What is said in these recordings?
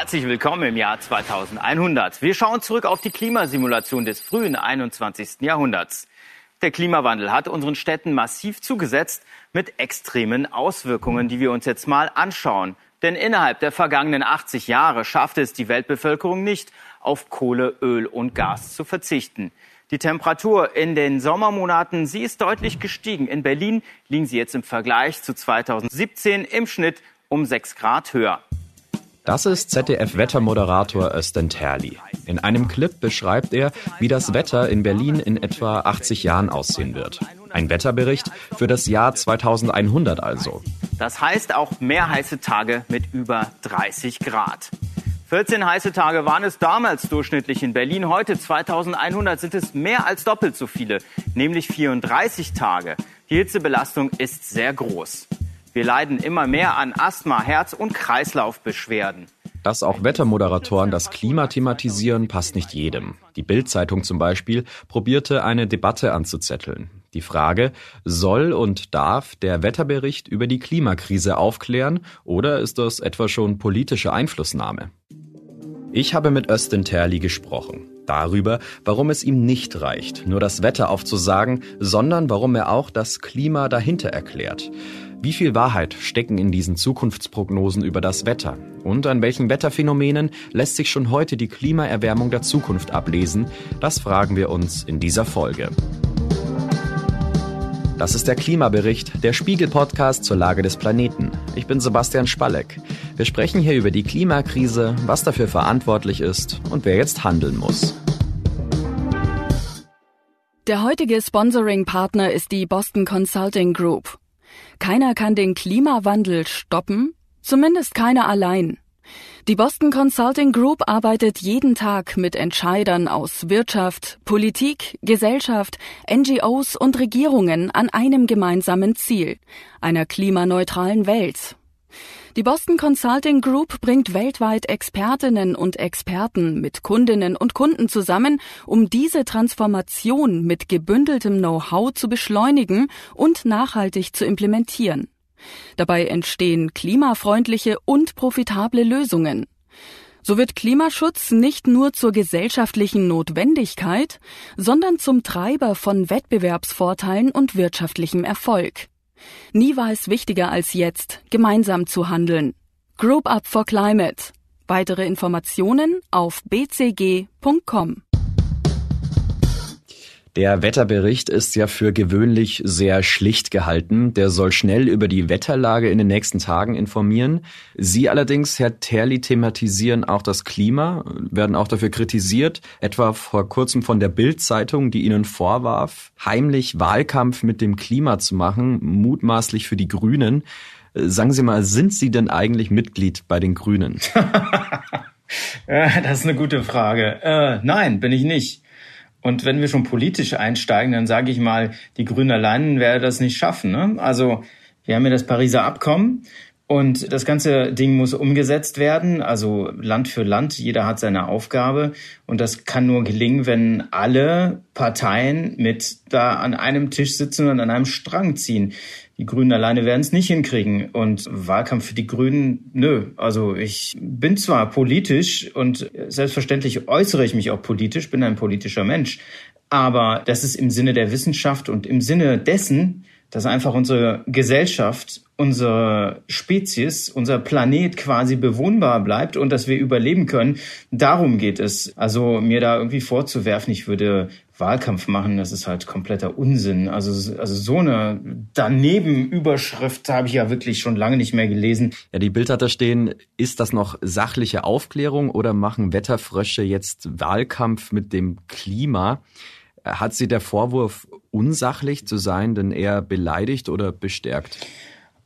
Herzlich willkommen im Jahr 2100. Wir schauen zurück auf die Klimasimulation des frühen 21. Jahrhunderts. Der Klimawandel hat unseren Städten massiv zugesetzt mit extremen Auswirkungen, die wir uns jetzt mal anschauen. Denn innerhalb der vergangenen 80 Jahre schaffte es die Weltbevölkerung nicht, auf Kohle, Öl und Gas zu verzichten. Die Temperatur in den Sommermonaten, sie ist deutlich gestiegen. In Berlin liegen sie jetzt im Vergleich zu 2017 im Schnitt um 6 Grad höher. Das ist ZDF-Wettermoderator Östen Terli. In einem Clip beschreibt er, wie das Wetter in Berlin in etwa 80 Jahren aussehen wird. Ein Wetterbericht für das Jahr 2100 also. Das heißt auch mehr heiße Tage mit über 30 Grad. 14 heiße Tage waren es damals durchschnittlich in Berlin. Heute 2100 sind es mehr als doppelt so viele, nämlich 34 Tage. Die Hitzebelastung ist sehr groß. Wir leiden immer mehr an Asthma, Herz- und Kreislaufbeschwerden. Dass auch Wettermoderatoren das Klima thematisieren, passt nicht jedem. Die Bild-Zeitung zum Beispiel probierte eine Debatte anzuzetteln. Die Frage, soll und darf der Wetterbericht über die Klimakrise aufklären oder ist das etwa schon politische Einflussnahme? Ich habe mit Östin Terli gesprochen. Darüber, warum es ihm nicht reicht, nur das Wetter aufzusagen, sondern warum er auch das Klima dahinter erklärt. Wie viel Wahrheit stecken in diesen Zukunftsprognosen über das Wetter? Und an welchen Wetterphänomenen lässt sich schon heute die Klimaerwärmung der Zukunft ablesen? Das fragen wir uns in dieser Folge. Das ist der Klimabericht, der Spiegel-Podcast zur Lage des Planeten. Ich bin Sebastian Spalleck. Wir sprechen hier über die Klimakrise, was dafür verantwortlich ist und wer jetzt handeln muss. Der heutige Sponsoring-Partner ist die Boston Consulting Group. Keiner kann den Klimawandel stoppen, zumindest keiner allein. Die Boston Consulting Group arbeitet jeden Tag mit Entscheidern aus Wirtschaft, Politik, Gesellschaft, NGOs und Regierungen an einem gemeinsamen Ziel, einer klimaneutralen Welt. Die Boston Consulting Group bringt weltweit Expertinnen und Experten mit Kundinnen und Kunden zusammen, um diese Transformation mit gebündeltem Know-how zu beschleunigen und nachhaltig zu implementieren. Dabei entstehen klimafreundliche und profitable Lösungen. So wird Klimaschutz nicht nur zur gesellschaftlichen Notwendigkeit, sondern zum Treiber von Wettbewerbsvorteilen und wirtschaftlichem Erfolg. Nie war es wichtiger als jetzt, gemeinsam zu handeln. Group Up for Climate. Weitere Informationen auf bcg.com. Der Wetterbericht ist ja für gewöhnlich sehr schlicht gehalten. Der soll schnell über die Wetterlage in den nächsten Tagen informieren. Sie allerdings, Herr Terli, thematisieren auch das Klima, werden auch dafür kritisiert, etwa vor kurzem von der Bild-Zeitung, die Ihnen vorwarf, heimlich Wahlkampf mit dem Klima zu machen, mutmaßlich für die Grünen. Sagen Sie mal, sind Sie denn eigentlich Mitglied bei den Grünen? das ist eine gute Frage. Äh, nein, bin ich nicht. Und wenn wir schon politisch einsteigen, dann sage ich mal, die Grünen allein werden das nicht schaffen. Ne? Also wir haben ja das Pariser Abkommen und das ganze Ding muss umgesetzt werden, also Land für Land. Jeder hat seine Aufgabe und das kann nur gelingen, wenn alle Parteien mit da an einem Tisch sitzen und an einem Strang ziehen. Die Grünen alleine werden es nicht hinkriegen. Und Wahlkampf für die Grünen, nö. Also ich bin zwar politisch und selbstverständlich äußere ich mich auch politisch, bin ein politischer Mensch. Aber das ist im Sinne der Wissenschaft und im Sinne dessen, dass einfach unsere Gesellschaft, unsere Spezies, unser Planet quasi bewohnbar bleibt und dass wir überleben können. Darum geht es. Also mir da irgendwie vorzuwerfen, ich würde Wahlkampf machen, das ist halt kompletter Unsinn. Also, also so eine Danebenüberschrift habe ich ja wirklich schon lange nicht mehr gelesen. Ja, die Bild hat da stehen, ist das noch sachliche Aufklärung oder machen Wetterfrösche jetzt Wahlkampf mit dem Klima? Hat sie der Vorwurf, unsachlich zu sein, denn eher beleidigt oder bestärkt?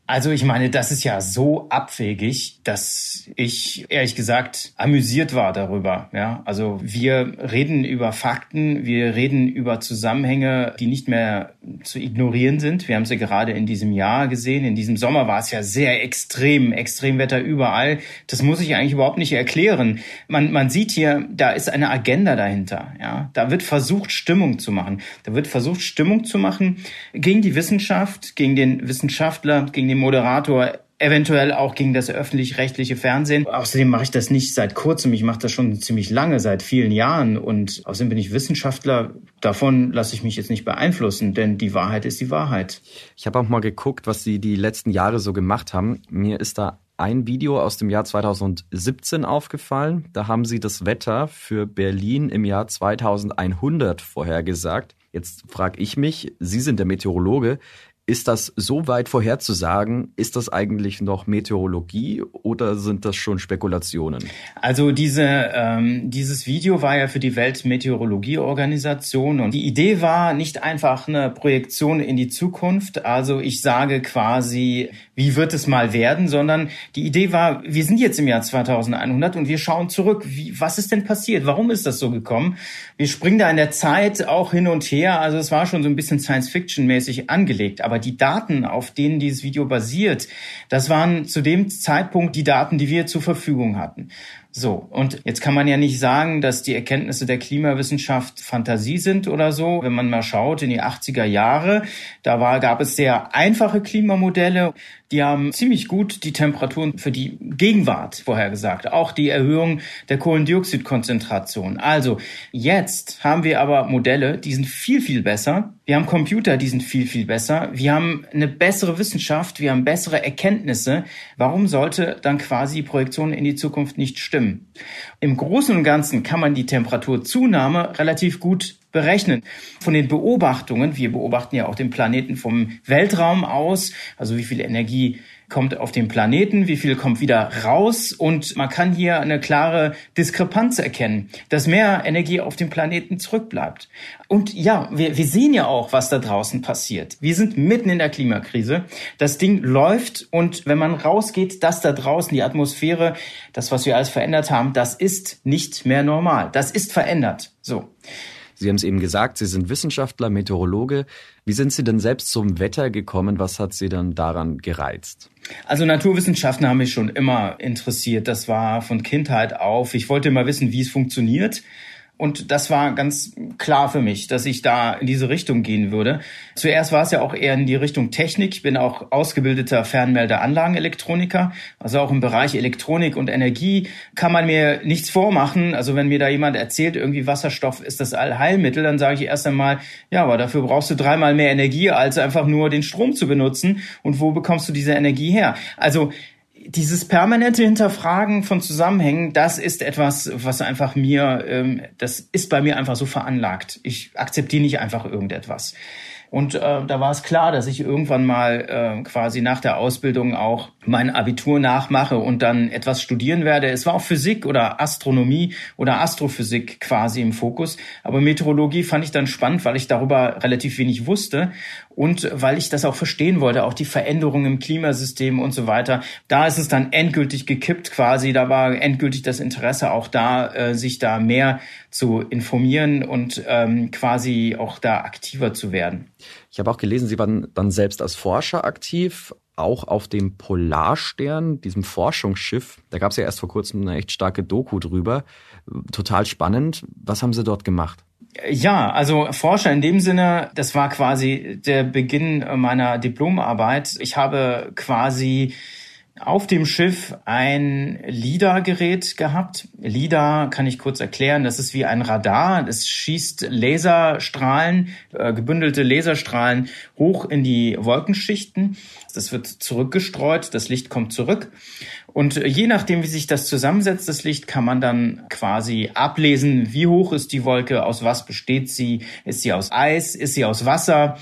Also ich meine, das ist ja so abwegig, dass ich ehrlich gesagt amüsiert war darüber. Ja, also wir reden über Fakten, wir reden über Zusammenhänge, die nicht mehr zu ignorieren sind. Wir haben sie gerade in diesem Jahr gesehen. In diesem Sommer war es ja sehr extrem, Extremwetter überall. Das muss ich eigentlich überhaupt nicht erklären. Man, man sieht hier, da ist eine Agenda dahinter. Ja, da wird versucht, Stimmung zu machen. Da wird versucht, Stimmung zu machen gegen die Wissenschaft, gegen den Wissenschaftler, gegen den den Moderator eventuell auch gegen das öffentlich-rechtliche Fernsehen. Außerdem mache ich das nicht seit kurzem, ich mache das schon ziemlich lange, seit vielen Jahren und außerdem bin ich Wissenschaftler. Davon lasse ich mich jetzt nicht beeinflussen, denn die Wahrheit ist die Wahrheit. Ich habe auch mal geguckt, was Sie die letzten Jahre so gemacht haben. Mir ist da ein Video aus dem Jahr 2017 aufgefallen. Da haben Sie das Wetter für Berlin im Jahr 2100 vorhergesagt. Jetzt frage ich mich, Sie sind der Meteorologe, ist das so weit vorherzusagen? Ist das eigentlich noch Meteorologie oder sind das schon Spekulationen? Also diese, ähm, dieses Video war ja für die Weltmeteorologieorganisation und die Idee war nicht einfach eine Projektion in die Zukunft. Also ich sage quasi, wie wird es mal werden, sondern die Idee war, wir sind jetzt im Jahr 2100 und wir schauen zurück. Wie, was ist denn passiert? Warum ist das so gekommen? Wir springen da in der Zeit auch hin und her. Also es war schon so ein bisschen Science-Fiction-mäßig angelegt. Aber aber die Daten, auf denen dieses Video basiert, das waren zu dem Zeitpunkt die Daten, die wir zur Verfügung hatten. So, und jetzt kann man ja nicht sagen, dass die Erkenntnisse der Klimawissenschaft Fantasie sind oder so. Wenn man mal schaut in die 80er Jahre, da war, gab es sehr einfache Klimamodelle, die haben ziemlich gut die Temperaturen für die Gegenwart vorhergesagt, auch die Erhöhung der Kohlendioxidkonzentration. Also jetzt haben wir aber Modelle, die sind viel, viel besser. Wir haben Computer, die sind viel, viel besser. Wir haben eine bessere Wissenschaft, wir haben bessere Erkenntnisse. Warum sollte dann quasi Projektion in die Zukunft nicht? Stimmen. Im Großen und Ganzen kann man die Temperaturzunahme relativ gut berechnen. Von den Beobachtungen, wir beobachten ja auch den Planeten vom Weltraum aus, also wie viel Energie kommt auf den Planeten, wie viel kommt wieder raus und man kann hier eine klare Diskrepanz erkennen, dass mehr Energie auf dem Planeten zurückbleibt. Und ja, wir, wir sehen ja auch, was da draußen passiert. Wir sind mitten in der Klimakrise. Das Ding läuft und wenn man rausgeht, das da draußen, die Atmosphäre, das, was wir alles verändert haben, das ist nicht mehr normal. Das ist verändert. So. Sie haben es eben gesagt, Sie sind Wissenschaftler, Meteorologe. Wie sind Sie denn selbst zum Wetter gekommen? Was hat Sie dann daran gereizt? Also Naturwissenschaften haben mich schon immer interessiert. Das war von Kindheit auf. Ich wollte immer wissen, wie es funktioniert. Und das war ganz klar für mich, dass ich da in diese Richtung gehen würde. Zuerst war es ja auch eher in die Richtung Technik. Ich bin auch ausgebildeter Fernmeldeanlagenelektroniker. Also auch im Bereich Elektronik und Energie kann man mir nichts vormachen. Also wenn mir da jemand erzählt, irgendwie Wasserstoff ist das Allheilmittel, dann sage ich erst einmal, ja, aber dafür brauchst du dreimal mehr Energie, als einfach nur den Strom zu benutzen. Und wo bekommst du diese Energie her? Also dieses permanente Hinterfragen von Zusammenhängen, das ist etwas, was einfach mir, ähm, das ist bei mir einfach so veranlagt. Ich akzeptiere nicht einfach irgendetwas. Und äh, da war es klar, dass ich irgendwann mal äh, quasi nach der Ausbildung auch mein Abitur nachmache und dann etwas studieren werde. Es war auch Physik oder Astronomie oder Astrophysik quasi im Fokus. Aber Meteorologie fand ich dann spannend, weil ich darüber relativ wenig wusste und weil ich das auch verstehen wollte, auch die Veränderungen im Klimasystem und so weiter. Da ist es dann endgültig gekippt quasi. Da war endgültig das Interesse auch da, äh, sich da mehr zu informieren und ähm, quasi auch da aktiver zu werden. Ich habe auch gelesen, Sie waren dann selbst als Forscher aktiv, auch auf dem Polarstern, diesem Forschungsschiff. Da gab es ja erst vor kurzem eine echt starke Doku drüber. Total spannend. Was haben Sie dort gemacht? Ja, also Forscher in dem Sinne, das war quasi der Beginn meiner Diplomarbeit. Ich habe quasi auf dem Schiff ein LIDAR-Gerät gehabt. LIDAR kann ich kurz erklären, das ist wie ein Radar. Es schießt Laserstrahlen, äh, gebündelte Laserstrahlen hoch in die Wolkenschichten. Das wird zurückgestreut, das Licht kommt zurück. Und je nachdem, wie sich das zusammensetzt, das Licht, kann man dann quasi ablesen, wie hoch ist die Wolke, aus was besteht sie, ist sie aus Eis, ist sie aus Wasser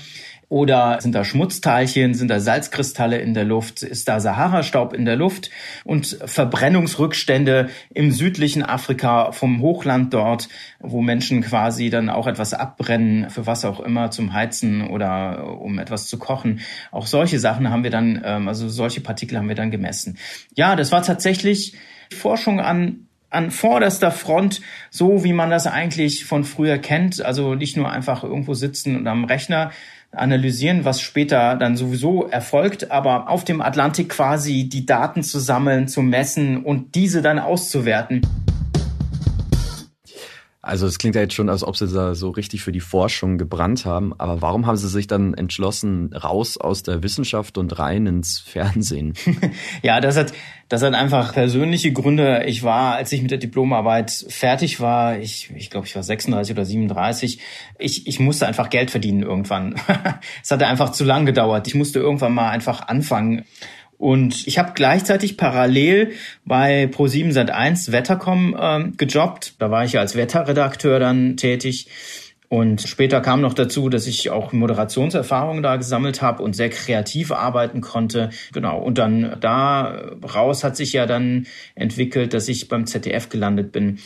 oder sind da Schmutzteilchen, sind da Salzkristalle in der Luft, ist da Sahara-Staub in der Luft und Verbrennungsrückstände im südlichen Afrika vom Hochland dort, wo Menschen quasi dann auch etwas abbrennen, für was auch immer, zum Heizen oder um etwas zu kochen. Auch solche Sachen haben wir dann, ähm, also solche Partikel haben wir dann gemessen. Ja, das war tatsächlich Forschung an an vorderster Front, so wie man das eigentlich von früher kennt. Also nicht nur einfach irgendwo sitzen und am Rechner analysieren, was später dann sowieso erfolgt, aber auf dem Atlantik quasi die Daten zu sammeln, zu messen und diese dann auszuwerten. Also es klingt ja jetzt schon, als ob Sie da so richtig für die Forschung gebrannt haben. Aber warum haben Sie sich dann entschlossen, raus aus der Wissenschaft und rein ins Fernsehen? ja, das hat, das hat einfach persönliche Gründe. Ich war, als ich mit der Diplomarbeit fertig war, ich, ich glaube, ich war 36 oder 37, ich, ich musste einfach Geld verdienen irgendwann. es hatte einfach zu lang gedauert. Ich musste irgendwann mal einfach anfangen. Und ich habe gleichzeitig parallel bei Pro7 Sat1 Wettercom äh, gejobbt. Da war ich ja als Wetterredakteur dann tätig. Und später kam noch dazu, dass ich auch Moderationserfahrungen da gesammelt habe und sehr kreativ arbeiten konnte. Genau. Und dann da raus hat sich ja dann entwickelt, dass ich beim ZDF gelandet bin.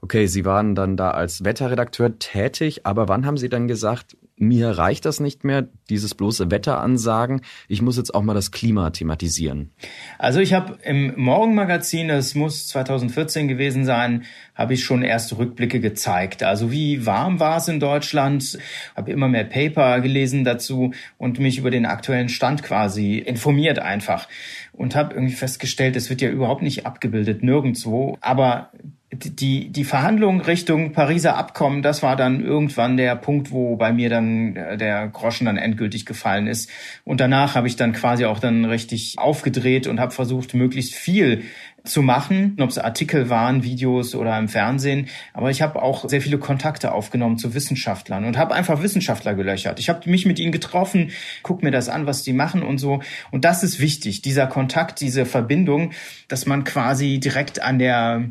Okay, Sie waren dann da als Wetterredakteur tätig, aber wann haben Sie dann gesagt, mir reicht das nicht mehr, dieses bloße Wetteransagen. Ich muss jetzt auch mal das Klima thematisieren. Also ich habe im Morgenmagazin, das muss 2014 gewesen sein, habe ich schon erste Rückblicke gezeigt. Also wie warm war es in Deutschland? Habe immer mehr Paper gelesen dazu und mich über den aktuellen Stand quasi informiert einfach und habe irgendwie festgestellt, es wird ja überhaupt nicht abgebildet, nirgendwo. Aber die, die Verhandlungen Richtung Pariser Abkommen, das war dann irgendwann der Punkt, wo bei mir dann der Groschen dann endgültig gefallen ist. Und danach habe ich dann quasi auch dann richtig aufgedreht und habe versucht, möglichst viel zu machen, ob es Artikel waren, Videos oder im Fernsehen. Aber ich habe auch sehr viele Kontakte aufgenommen zu Wissenschaftlern und habe einfach Wissenschaftler gelöchert. Ich habe mich mit ihnen getroffen, guck mir das an, was die machen und so. Und das ist wichtig, dieser Kontakt, diese Verbindung, dass man quasi direkt an der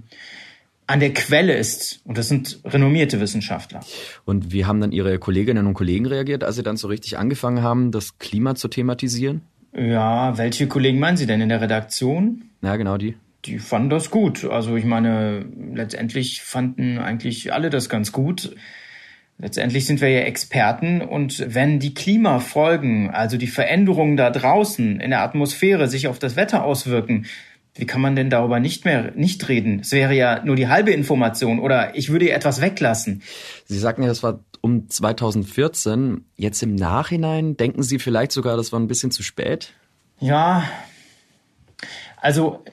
an der Quelle ist. Und das sind renommierte Wissenschaftler. Und wie haben dann Ihre Kolleginnen und Kollegen reagiert, als Sie dann so richtig angefangen haben, das Klima zu thematisieren? Ja, welche Kollegen meinen Sie denn in der Redaktion? Ja, genau die. Die fanden das gut. Also ich meine, letztendlich fanden eigentlich alle das ganz gut. Letztendlich sind wir ja Experten und wenn die Klimafolgen, also die Veränderungen da draußen in der Atmosphäre sich auf das Wetter auswirken, wie kann man denn darüber nicht mehr nicht reden? Es wäre ja nur die halbe Information oder ich würde etwas weglassen. Sie sagten ja, das war um 2014. Jetzt im Nachhinein denken Sie vielleicht sogar, das war ein bisschen zu spät? Ja, also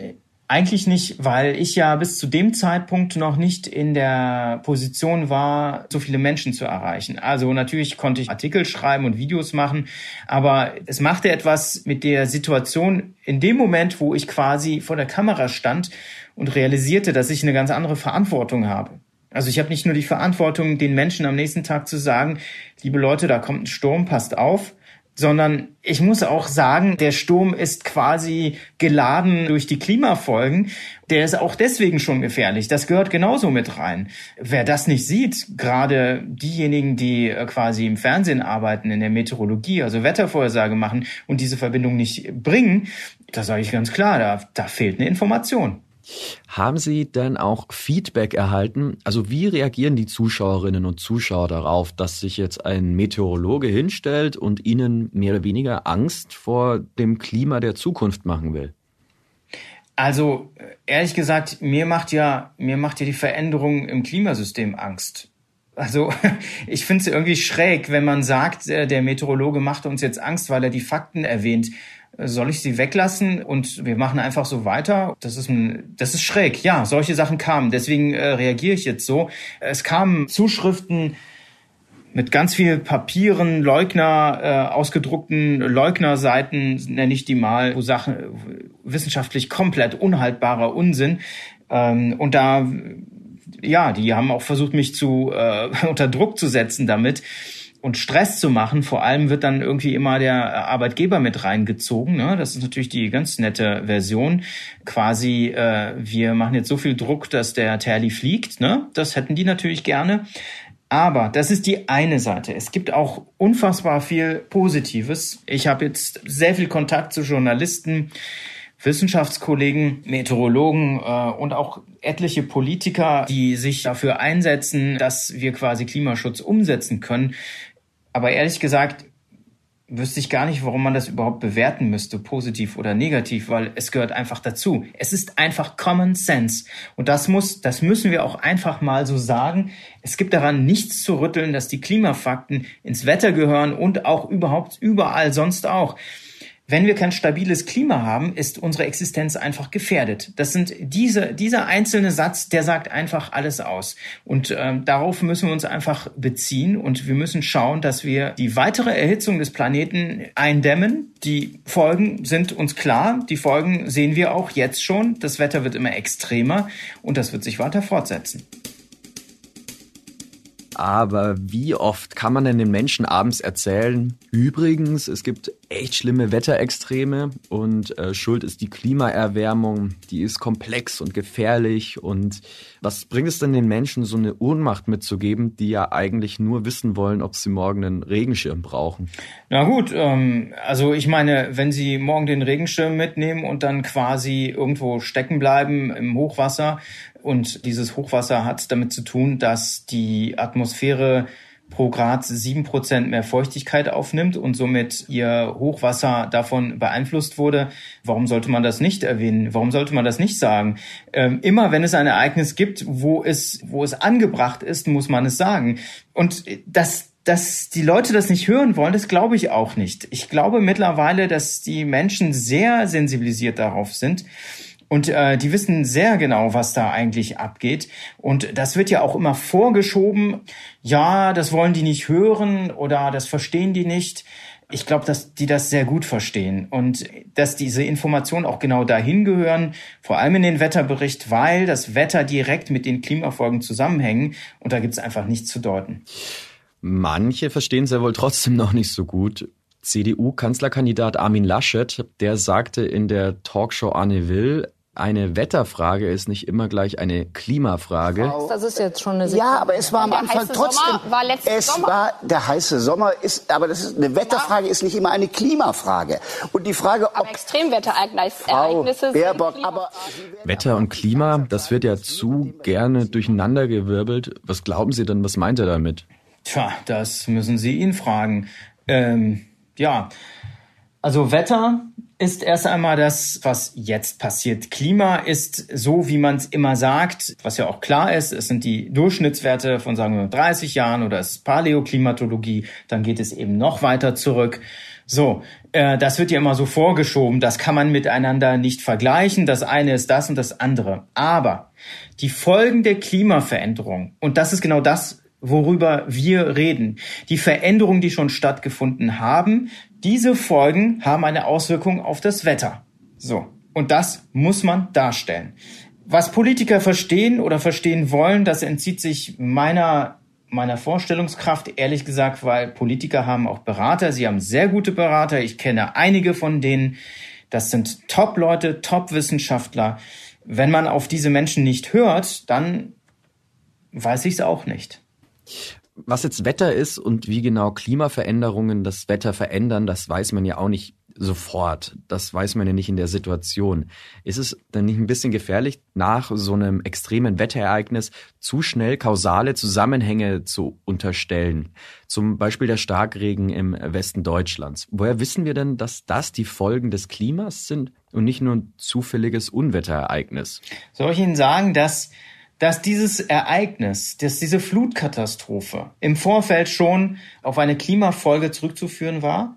eigentlich nicht, weil ich ja bis zu dem Zeitpunkt noch nicht in der Position war, so viele Menschen zu erreichen. Also natürlich konnte ich Artikel schreiben und Videos machen, aber es machte etwas mit der Situation in dem Moment, wo ich quasi vor der Kamera stand und realisierte, dass ich eine ganz andere Verantwortung habe. Also ich habe nicht nur die Verantwortung, den Menschen am nächsten Tag zu sagen, liebe Leute, da kommt ein Sturm, passt auf, sondern ich muss auch sagen, der Sturm ist quasi geladen durch die Klimafolgen. Der ist auch deswegen schon gefährlich. Das gehört genauso mit rein. Wer das nicht sieht, gerade diejenigen, die äh, quasi im Fernsehen arbeiten, in der Meteorologie, also Wettervorhersage machen und diese Verbindung nicht bringen, da sage ich ganz klar, da, da fehlt eine Information. Haben Sie denn auch Feedback erhalten? Also wie reagieren die Zuschauerinnen und Zuschauer darauf, dass sich jetzt ein Meteorologe hinstellt und ihnen mehr oder weniger Angst vor dem Klima der Zukunft machen will? Also ehrlich gesagt, mir macht ja mir macht ja die Veränderung im Klimasystem Angst. Also ich finde es irgendwie schräg, wenn man sagt, äh, der Meteorologe macht uns jetzt Angst, weil er die Fakten erwähnt soll ich sie weglassen und wir machen einfach so weiter? Das ist ein, das ist schräg. Ja, solche Sachen kamen. Deswegen äh, reagiere ich jetzt so. Es kamen Zuschriften mit ganz viel Papieren, Leugner, äh, ausgedruckten Leugnerseiten, nenne ich die mal, wo Sachen wissenschaftlich komplett unhaltbarer Unsinn. Ähm, und da, ja, die haben auch versucht, mich zu äh, unter Druck zu setzen damit und Stress zu machen. Vor allem wird dann irgendwie immer der Arbeitgeber mit reingezogen. Ne? Das ist natürlich die ganz nette Version. Quasi, äh, wir machen jetzt so viel Druck, dass der Terli fliegt. Ne? Das hätten die natürlich gerne. Aber das ist die eine Seite. Es gibt auch unfassbar viel Positives. Ich habe jetzt sehr viel Kontakt zu Journalisten, Wissenschaftskollegen, Meteorologen äh, und auch etliche Politiker, die sich dafür einsetzen, dass wir quasi Klimaschutz umsetzen können. Aber ehrlich gesagt, wüsste ich gar nicht, warum man das überhaupt bewerten müsste, positiv oder negativ, weil es gehört einfach dazu. Es ist einfach Common Sense. Und das muss, das müssen wir auch einfach mal so sagen. Es gibt daran nichts zu rütteln, dass die Klimafakten ins Wetter gehören und auch überhaupt überall sonst auch. Wenn wir kein stabiles Klima haben, ist unsere Existenz einfach gefährdet. Das sind diese, dieser einzelne Satz, der sagt einfach alles aus. Und ähm, darauf müssen wir uns einfach beziehen und wir müssen schauen, dass wir die weitere Erhitzung des Planeten eindämmen. Die Folgen sind uns klar. Die Folgen sehen wir auch jetzt schon. Das Wetter wird immer extremer und das wird sich weiter fortsetzen. Aber wie oft kann man denn den Menschen abends erzählen, übrigens, es gibt echt schlimme Wetterextreme und äh, schuld ist die Klimaerwärmung, die ist komplex und gefährlich. Und was bringt es denn den Menschen, so eine Ohnmacht mitzugeben, die ja eigentlich nur wissen wollen, ob sie morgen einen Regenschirm brauchen? Na gut, ähm, also ich meine, wenn sie morgen den Regenschirm mitnehmen und dann quasi irgendwo stecken bleiben im Hochwasser, und dieses Hochwasser hat damit zu tun, dass die Atmosphäre pro Grad sieben Prozent mehr Feuchtigkeit aufnimmt und somit ihr Hochwasser davon beeinflusst wurde. Warum sollte man das nicht erwähnen? Warum sollte man das nicht sagen? Ähm, immer wenn es ein Ereignis gibt, wo es, wo es angebracht ist, muss man es sagen. Und das dass die Leute das nicht hören wollen, das glaube ich auch nicht. Ich glaube mittlerweile, dass die Menschen sehr sensibilisiert darauf sind und äh, die wissen sehr genau, was da eigentlich abgeht. Und das wird ja auch immer vorgeschoben. Ja, das wollen die nicht hören oder das verstehen die nicht. Ich glaube, dass die das sehr gut verstehen und dass diese Informationen auch genau dahin gehören, vor allem in den Wetterbericht, weil das Wetter direkt mit den Klimafolgen zusammenhängen und da gibt es einfach nichts zu deuten. Manche verstehen es ja wohl trotzdem noch nicht so gut. CDU-Kanzlerkandidat Armin Laschet, der sagte in der Talkshow Anne Will, eine Wetterfrage ist nicht immer gleich eine Klimafrage. Das ist jetzt schon eine Sicherheit. Ja, aber es war am Anfang trotzdem. War es Sommer. war der heiße Sommer ist, aber das ist eine Wetterfrage ist nicht immer eine Klimafrage. Und die Frage, ob aber Extremwetterereignisse Baerbock, aber Wetter und Klima, das wird ja zu gerne durcheinandergewirbelt. Was glauben Sie denn? Was meint er damit? Tja, das müssen Sie ihn fragen. Ähm, ja, also Wetter ist erst einmal das, was jetzt passiert. Klima ist so, wie man es immer sagt, was ja auch klar ist. Es sind die Durchschnittswerte von, sagen wir, 30 Jahren oder es ist Paläoklimatologie. Dann geht es eben noch weiter zurück. So, äh, das wird ja immer so vorgeschoben. Das kann man miteinander nicht vergleichen. Das eine ist das und das andere. Aber die Folgen der Klimaveränderung, und das ist genau das, worüber wir reden. Die Veränderungen, die schon stattgefunden haben, diese Folgen haben eine Auswirkung auf das Wetter. So. Und das muss man darstellen. Was Politiker verstehen oder verstehen wollen, das entzieht sich meiner meiner Vorstellungskraft, ehrlich gesagt, weil Politiker haben auch Berater. Sie haben sehr gute Berater. Ich kenne einige von denen. Das sind Top-Leute, Top-Wissenschaftler. Wenn man auf diese Menschen nicht hört, dann weiß ich es auch nicht. Was jetzt Wetter ist und wie genau Klimaveränderungen das Wetter verändern, das weiß man ja auch nicht sofort. Das weiß man ja nicht in der Situation. Ist es dann nicht ein bisschen gefährlich, nach so einem extremen Wetterereignis zu schnell kausale Zusammenhänge zu unterstellen? Zum Beispiel der Starkregen im Westen Deutschlands. Woher wissen wir denn, dass das die Folgen des Klimas sind und nicht nur ein zufälliges Unwetterereignis? Soll ich Ihnen sagen, dass dass dieses Ereignis, dass diese Flutkatastrophe im Vorfeld schon auf eine Klimafolge zurückzuführen war?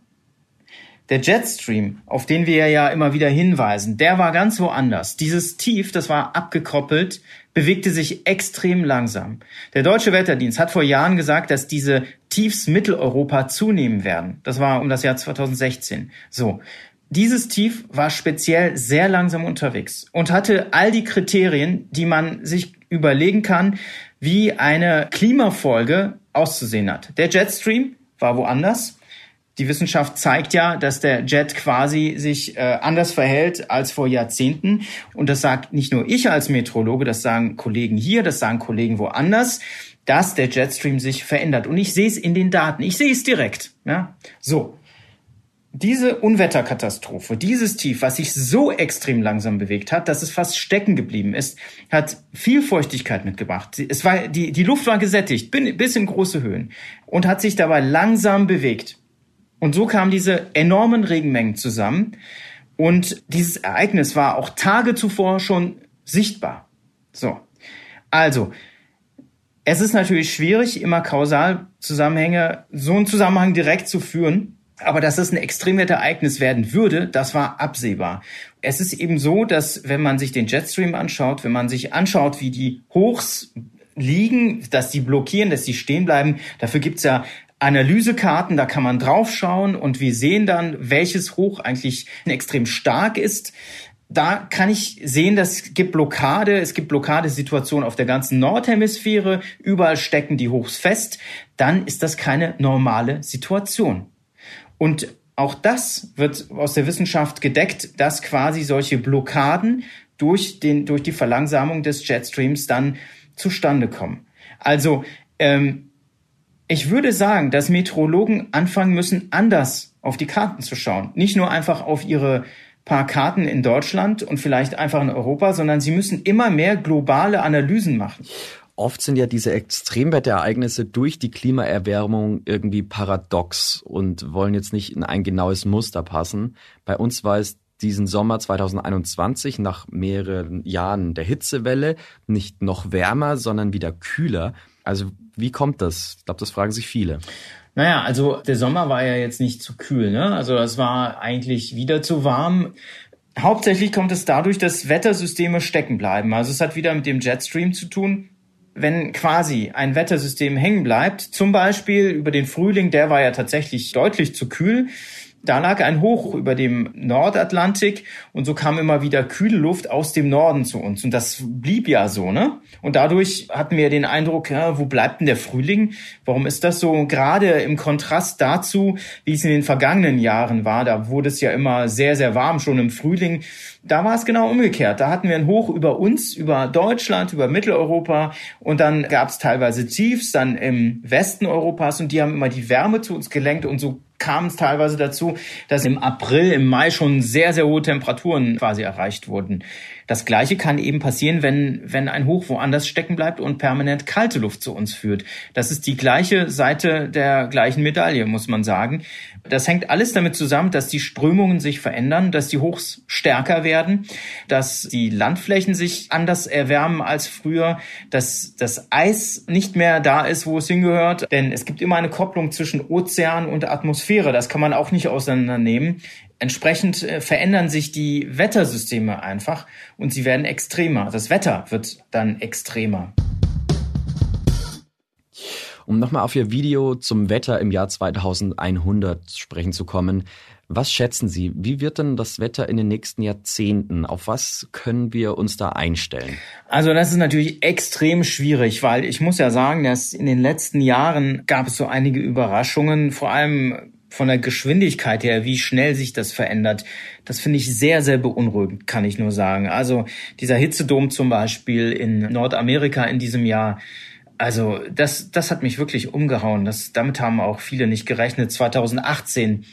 Der Jetstream, auf den wir ja immer wieder hinweisen, der war ganz woanders. Dieses Tief, das war abgekoppelt, bewegte sich extrem langsam. Der Deutsche Wetterdienst hat vor Jahren gesagt, dass diese Tiefs Mitteleuropa zunehmen werden. Das war um das Jahr 2016. So. Dieses Tief war speziell sehr langsam unterwegs und hatte all die Kriterien, die man sich überlegen kann, wie eine Klimafolge auszusehen hat. Der Jetstream war woanders. Die Wissenschaft zeigt ja, dass der Jet quasi sich äh, anders verhält als vor Jahrzehnten. Und das sagt nicht nur ich als Meteorologe, das sagen Kollegen hier, das sagen Kollegen woanders, dass der Jetstream sich verändert. Und ich sehe es in den Daten. Ich sehe es direkt. Ja? So diese Unwetterkatastrophe, dieses Tief, was sich so extrem langsam bewegt hat, dass es fast stecken geblieben ist, hat viel Feuchtigkeit mitgebracht. Es war, die, die Luft war gesättigt, bis in große Höhen und hat sich dabei langsam bewegt. Und so kamen diese enormen Regenmengen zusammen. Und dieses Ereignis war auch Tage zuvor schon sichtbar. So. Also, es ist natürlich schwierig, immer Kausalzusammenhänge, so einen Zusammenhang direkt zu führen Aber dass es ein Extremwetterereignis werden würde, das war absehbar. Es ist eben so, dass wenn man sich den Jetstream anschaut, wenn man sich anschaut, wie die Hochs liegen, dass die blockieren, dass die stehen bleiben, dafür gibt's ja Analysekarten, da kann man draufschauen und wir sehen dann, welches Hoch eigentlich extrem stark ist. Da kann ich sehen, dass es gibt Blockade, es gibt Blockadesituationen auf der ganzen Nordhemisphäre, überall stecken die Hochs fest. Dann ist das keine normale Situation. Und auch das wird aus der Wissenschaft gedeckt, dass quasi solche Blockaden durch, den, durch die Verlangsamung des Jetstreams dann zustande kommen. Also ähm, ich würde sagen, dass Meteorologen anfangen müssen, anders auf die Karten zu schauen. Nicht nur einfach auf ihre paar Karten in Deutschland und vielleicht einfach in Europa, sondern sie müssen immer mehr globale Analysen machen. Oft sind ja diese Extremwetterereignisse durch die Klimaerwärmung irgendwie paradox und wollen jetzt nicht in ein genaues Muster passen. Bei uns war es diesen Sommer 2021 nach mehreren Jahren der Hitzewelle nicht noch wärmer, sondern wieder kühler. Also wie kommt das? Ich glaube, das fragen sich viele. Naja, also der Sommer war ja jetzt nicht zu kühl, ne? Also das war eigentlich wieder zu warm. Hauptsächlich kommt es dadurch, dass Wettersysteme stecken bleiben. Also es hat wieder mit dem Jetstream zu tun wenn quasi ein Wettersystem hängen bleibt, zum Beispiel über den Frühling, der war ja tatsächlich deutlich zu kühl, da lag ein Hoch über dem Nordatlantik und so kam immer wieder kühle Luft aus dem Norden zu uns. Und das blieb ja so, ne? Und dadurch hatten wir den Eindruck, ja, wo bleibt denn der Frühling? Warum ist das so? Gerade im Kontrast dazu, wie es in den vergangenen Jahren war, da wurde es ja immer sehr, sehr warm schon im Frühling. Da war es genau umgekehrt. Da hatten wir ein Hoch über uns, über Deutschland, über Mitteleuropa und dann gab es teilweise Tiefs, dann im Westen Europas und die haben immer die Wärme zu uns gelenkt und so kam es teilweise dazu, dass im April, im Mai schon sehr, sehr hohe Temperaturen quasi erreicht wurden. Das Gleiche kann eben passieren, wenn, wenn ein Hoch woanders stecken bleibt und permanent kalte Luft zu uns führt. Das ist die gleiche Seite der gleichen Medaille, muss man sagen. Das hängt alles damit zusammen, dass die Strömungen sich verändern, dass die Hochs stärker werden, dass die Landflächen sich anders erwärmen als früher, dass das Eis nicht mehr da ist, wo es hingehört. Denn es gibt immer eine Kopplung zwischen Ozean und Atmosphäre. Das kann man auch nicht auseinandernehmen. Entsprechend äh, verändern sich die Wettersysteme einfach und sie werden extremer. Das Wetter wird dann extremer. Um nochmal auf Ihr Video zum Wetter im Jahr 2100 sprechen zu kommen. Was schätzen Sie? Wie wird denn das Wetter in den nächsten Jahrzehnten? Auf was können wir uns da einstellen? Also das ist natürlich extrem schwierig, weil ich muss ja sagen, dass in den letzten Jahren gab es so einige Überraschungen, vor allem von der Geschwindigkeit her, wie schnell sich das verändert, das finde ich sehr, sehr beunruhigend, kann ich nur sagen. Also dieser Hitzedom zum Beispiel in Nordamerika in diesem Jahr, also das, das hat mich wirklich umgehauen. Das, damit haben auch viele nicht gerechnet. 2018,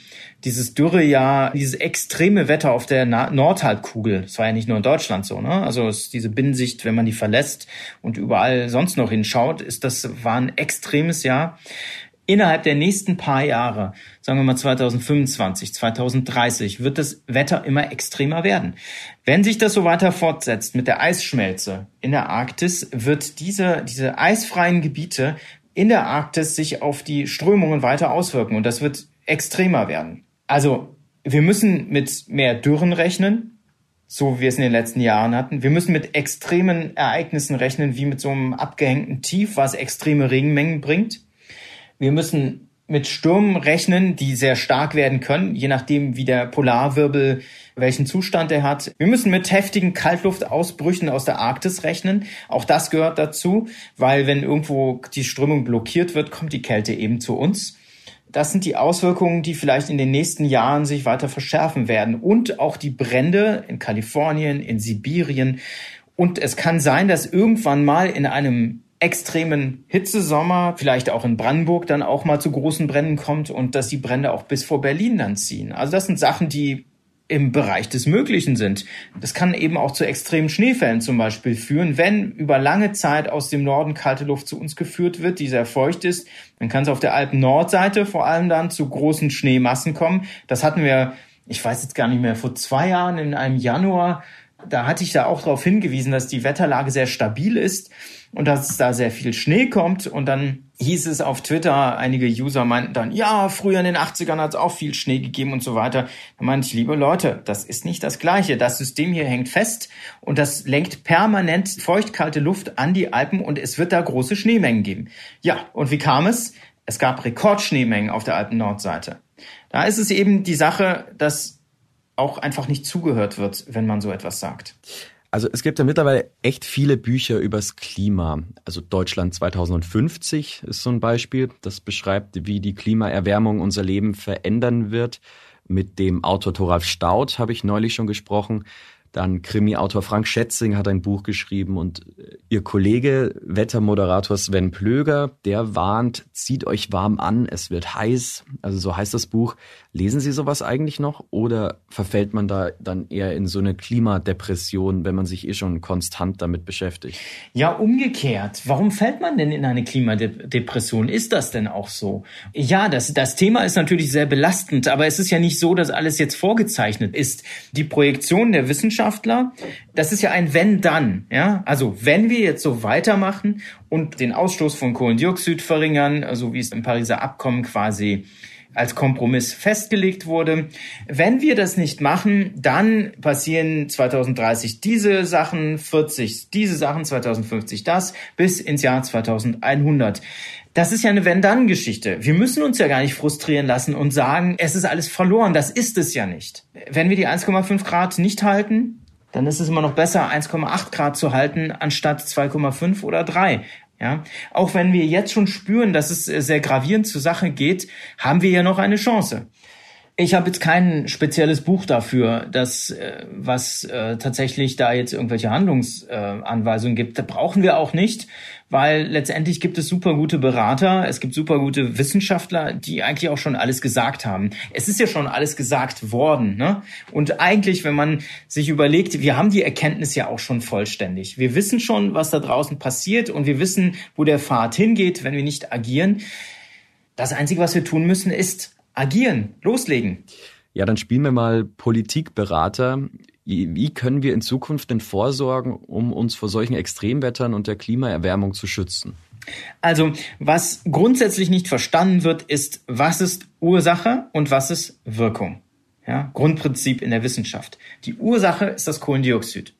dieses Dürrejahr, dieses extreme Wetter auf der Nordhalbkugel. Das war ja nicht nur in Deutschland so, ne? Also es, diese Binnensicht, wenn man die verlässt und überall sonst noch hinschaut, ist das war ein extremes Jahr innerhalb der nächsten paar Jahre, sagen wir mal 2025, 2030, wird das Wetter immer extremer werden. Wenn sich das so weiter fortsetzt mit der Eisschmelze in der Arktis, wird diese, diese eisfreien Gebiete in der Arktis sich auf die Strömungen weiter auswirken und das wird extremer werden. Also wir müssen mit mehr Dürren rechnen, so wie wir es in den letzten Jahren hatten. Wir müssen mit extremen Ereignissen rechnen, wie mit so einem abgehängten Tief, was extreme Regenmengen bringt. Wir müssen mit Stürmen rechnen, die sehr stark werden können, je nachdem, wie der Polarwirbel welchen Zustand er hat. Wir müssen mit heftigen Kaltluftausbrüchen aus der Arktis rechnen. Auch das gehört dazu, weil wenn irgendwo die Strömung blockiert wird, kommt die Kälte eben zu uns. Das sind die Auswirkungen, die vielleicht in den nächsten Jahren sich weiter verschärfen werden. Und auch die Brände in Kalifornien, in Sibirien. Und es kann sein, dass irgendwann mal in einem extremen Hitzesommer, vielleicht auch in Brandenburg dann auch mal zu großen Bränden kommt und dass die Brände auch bis vor Berlin dann ziehen. Also das sind Sachen, die im Bereich des Möglichen sind. Das kann eben auch zu extremen Schneefällen zum Beispiel führen. Wenn über lange Zeit aus dem Norden kalte Luft zu uns geführt wird, die sehr feucht ist, dann kann es auf der Alpen-Nordseite vor allem dann zu großen Schneemassen kommen. Das hatten wir, ich weiß jetzt gar nicht mehr, vor zwei Jahren in einem Januar Da hatte ich da auch darauf hingewiesen, dass die Wetterlage sehr stabil ist und dass da sehr viel Schnee kommt. Und dann hieß es auf Twitter, einige User meinten dann, ja, früher in den 80ern hat es auch viel Schnee gegeben und so weiter. Da meinte ich, liebe Leute, das ist nicht das Gleiche. Das System hier hängt fest und das lenkt permanent feuchtkalte Luft an die Alpen und es wird da große Schneemengen geben. Ja, und wie kam es? Es gab Rekordschneemengen auf der Alpen-Nordseite. Da ist es eben die Sache, dass auch einfach nicht zugehört wird, wenn man so etwas sagt. Also es gibt ja mittlerweile echt viele Bücher übers Klima. Also Deutschland 2050 ist so ein Beispiel, das beschreibt, wie die Klimaerwärmung unser Leben verändern wird. Mit dem Autor Thoralf Staudt habe ich neulich schon gesprochen. Dann Krimi-Autor Frank Schätzing hat ein Buch geschrieben und äh, ihr Kollege, Wettermoderator Sven Plöger, der warnt, zieht euch warm an, es wird heiß. Also so heißt das Buch. Lesen Sie sowas eigentlich noch oder verfällt man da dann eher in so eine Klimadepression, wenn man sich eh schon konstant damit beschäftigt? Ja, umgekehrt. Warum fällt man denn in eine Klimadepression? Ist das denn auch so? Ja, das, das Thema ist natürlich sehr belastend, aber es ist ja nicht so, dass alles jetzt vorgezeichnet ist. Die Projektion der Wissenschaftler, das ist ja ein Wenn-Dann. Ja? Also wenn wir jetzt so weitermachen und den Ausstoß von Kohlendioxid verringern, also wie es im Pariser Abkommen quasi als Kompromiss festgelegt wurde. Wenn wir das nicht machen, dann passieren 2030 diese Sachen, 40 diese Sachen, 2050 das, bis ins Jahr 2100. Das ist ja eine Wenn-Dann-Geschichte. Wir müssen uns ja gar nicht frustrieren lassen und sagen, es ist alles verloren. Das ist es ja nicht. Wenn wir die 1,5 Grad nicht halten, dann ist es immer noch besser, 1,8 Grad zu halten, anstatt 2,5 oder 3. Ja, auch wenn wir jetzt schon spüren, dass es äh, sehr gravierend zur Sache geht, haben wir ja noch eine Chance. Ich habe jetzt kein spezielles Buch dafür, das äh, was äh, tatsächlich da jetzt irgendwelche Handlungsanweisungen gibt. Da brauchen wir auch nicht, weil letztendlich gibt es super gute Berater, es gibt super gute Wissenschaftler, die eigentlich auch schon alles gesagt haben. Es ist ja schon alles gesagt worden. Ne? Und eigentlich, wenn man sich überlegt, wir haben die Erkenntnis ja auch schon vollständig. Wir wissen schon, was da draußen passiert und wir wissen, wo der Pfad hingeht, wenn wir nicht agieren. Das Einzige, was wir tun müssen, ist agieren, loslegen. Ja, dann spielen wir mal Politikberater. Wie können wir in Zukunft denn vorsorgen, um uns vor solchen Extremwettern und der Klimaerwärmung zu schützen? Also, was grundsätzlich nicht verstanden wird, ist, was ist Ursache und was ist Wirkung. Ja, Grundprinzip in der Wissenschaft. Die Ursache ist das Kohlendioxid.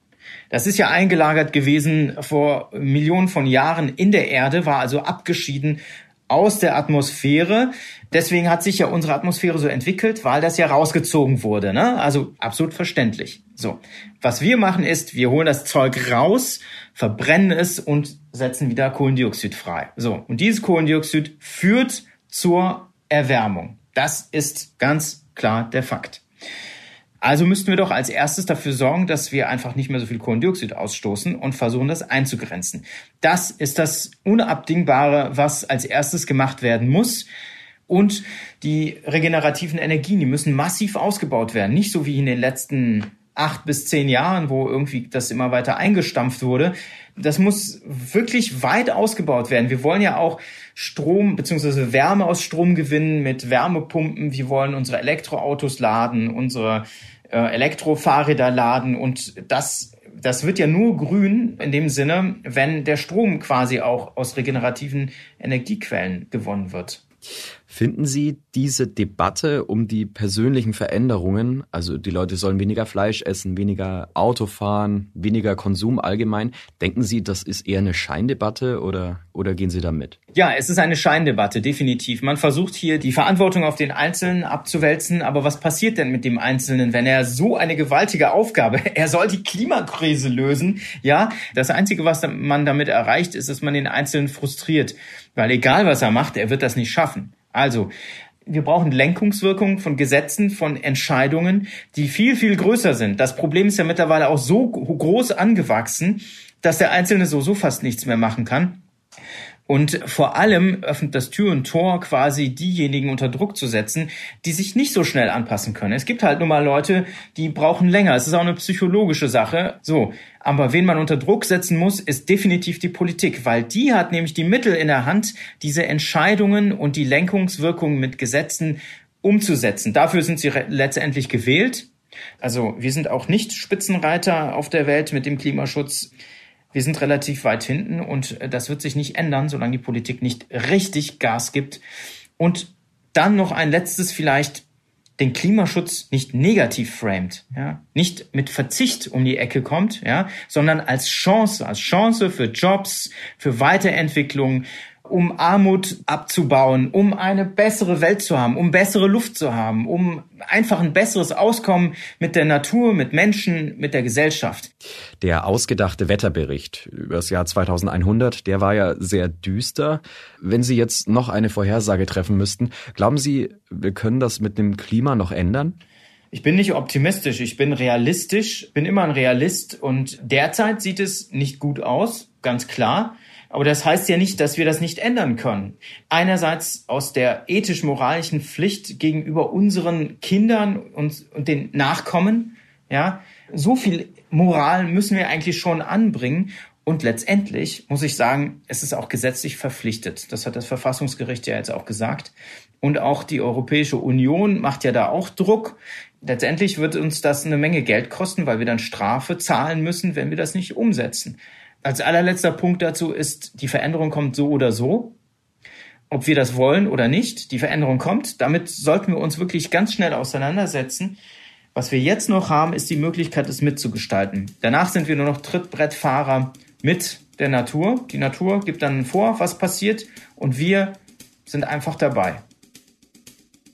Das ist ja eingelagert gewesen vor Millionen von Jahren in der Erde, war also abgeschieden aus der Atmosphäre. Deswegen hat sich ja unsere Atmosphäre so entwickelt, weil das ja rausgezogen wurde. Ne? Also absolut verständlich. So, was wir machen ist, wir holen das Zeug raus, verbrennen es und setzen wieder Kohlendioxid frei. So, und dieses Kohlendioxid führt zur Erwärmung. Das ist ganz klar der Fakt. Also müssten wir doch als erstes dafür sorgen, dass wir einfach nicht mehr so viel Kohlendioxid ausstoßen und versuchen, das einzugrenzen. Das ist das Unabdingbare, was als erstes gemacht werden muss. Und die regenerativen Energien, die müssen massiv ausgebaut werden. Nicht so wie in den letzten acht bis zehn Jahren, wo irgendwie das immer weiter eingestampft wurde. Das muss wirklich weit ausgebaut werden. Wir wollen ja auch Strom bzw. Wärme aus Strom gewinnen mit Wärmepumpen. Wir wollen unsere Elektroautos laden, unsere äh, Elektrofahrräder laden und das das wird ja nur grün in dem Sinne, wenn der Strom quasi auch aus regenerativen Energiequellen gewonnen wird. Finden Sie diese Debatte um die persönlichen Veränderungen, also die Leute sollen weniger Fleisch essen, weniger Auto fahren, weniger Konsum allgemein, denken Sie, das ist eher eine Scheindebatte oder, oder gehen Sie da mit? Ja, es ist eine Scheindebatte, definitiv. Man versucht hier die Verantwortung auf den Einzelnen abzuwälzen, aber was passiert denn mit dem Einzelnen, wenn er so eine gewaltige Aufgabe, er soll die Klimakrise lösen, ja? Das Einzige, was man damit erreicht, ist, dass man den Einzelnen frustriert, weil egal was er macht, er wird das nicht schaffen. Also, wir brauchen Lenkungswirkung von Gesetzen, von Entscheidungen, die viel, viel größer sind. Das Problem ist ja mittlerweile auch so groß angewachsen, dass der Einzelne so, so fast nichts mehr machen kann. Und vor allem öffnet das Tür und Tor quasi diejenigen unter Druck zu setzen, die sich nicht so schnell anpassen können. Es gibt halt nun mal Leute, die brauchen länger. Es ist auch eine psychologische Sache. So. Aber wen man unter Druck setzen muss, ist definitiv die Politik, weil die hat nämlich die Mittel in der Hand, diese Entscheidungen und die Lenkungswirkungen mit Gesetzen umzusetzen. Dafür sind sie letztendlich gewählt. Also wir sind auch nicht Spitzenreiter auf der Welt mit dem Klimaschutz. Wir sind relativ weit hinten und das wird sich nicht ändern, solange die Politik nicht richtig Gas gibt. Und dann noch ein letztes vielleicht den Klimaschutz nicht negativ framed, ja, nicht mit Verzicht um die Ecke kommt, ja, sondern als Chance, als Chance für Jobs, für Weiterentwicklung, um Armut abzubauen, um eine bessere Welt zu haben, um bessere Luft zu haben, um einfach ein besseres Auskommen mit der Natur, mit Menschen, mit der Gesellschaft. Der ausgedachte Wetterbericht über das Jahr 2100, der war ja sehr düster. Wenn Sie jetzt noch eine Vorhersage treffen müssten, glauben Sie, wir können das mit dem Klima noch ändern? Ich bin nicht optimistisch, ich bin realistisch, bin immer ein Realist und derzeit sieht es nicht gut aus, ganz klar. Aber das heißt ja nicht, dass wir das nicht ändern können. Einerseits aus der ethisch-moralischen Pflicht gegenüber unseren Kindern und, und den Nachkommen, ja. So viel Moral müssen wir eigentlich schon anbringen. Und letztendlich muss ich sagen, es ist auch gesetzlich verpflichtet. Das hat das Verfassungsgericht ja jetzt auch gesagt. Und auch die Europäische Union macht ja da auch Druck. Letztendlich wird uns das eine Menge Geld kosten, weil wir dann Strafe zahlen müssen, wenn wir das nicht umsetzen. Als allerletzter Punkt dazu ist, die Veränderung kommt so oder so. Ob wir das wollen oder nicht, die Veränderung kommt. Damit sollten wir uns wirklich ganz schnell auseinandersetzen. Was wir jetzt noch haben, ist die Möglichkeit, es mitzugestalten. Danach sind wir nur noch Trittbrettfahrer mit der Natur. Die Natur gibt dann vor, was passiert und wir sind einfach dabei.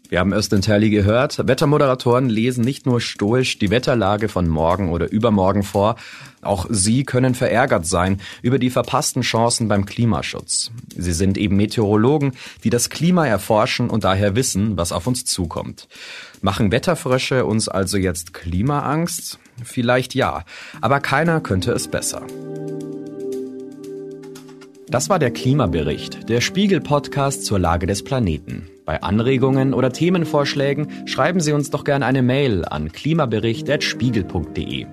Wir haben Östin Terli gehört. Wettermoderatoren lesen nicht nur stoisch die Wetterlage von morgen oder übermorgen vor, auch sie können verärgert sein über die verpassten Chancen beim Klimaschutz. Sie sind eben Meteorologen, die das Klima erforschen und daher wissen, was auf uns zukommt. Machen Wetterfrösche uns also jetzt Klimaangst? Vielleicht ja, aber keiner könnte es besser. Das war der Klimabericht, der Spiegel-Podcast zur Lage des Planeten. Bei Anregungen oder Themenvorschlägen schreiben Sie uns doch gerne eine Mail an klimabericht.spiegel.de.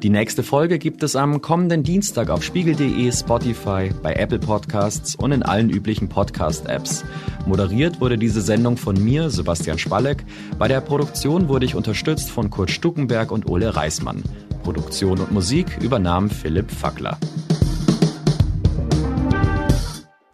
Die nächste Folge gibt es am kommenden Dienstag auf spiegel.de, Spotify, bei Apple Podcasts und in allen üblichen Podcast-Apps. Moderiert wurde diese Sendung von mir, Sebastian Spalleck. Bei der Produktion wurde ich unterstützt von Kurt Stuckenberg und Ole Reismann. Produktion und Musik übernahm Philipp Fackler.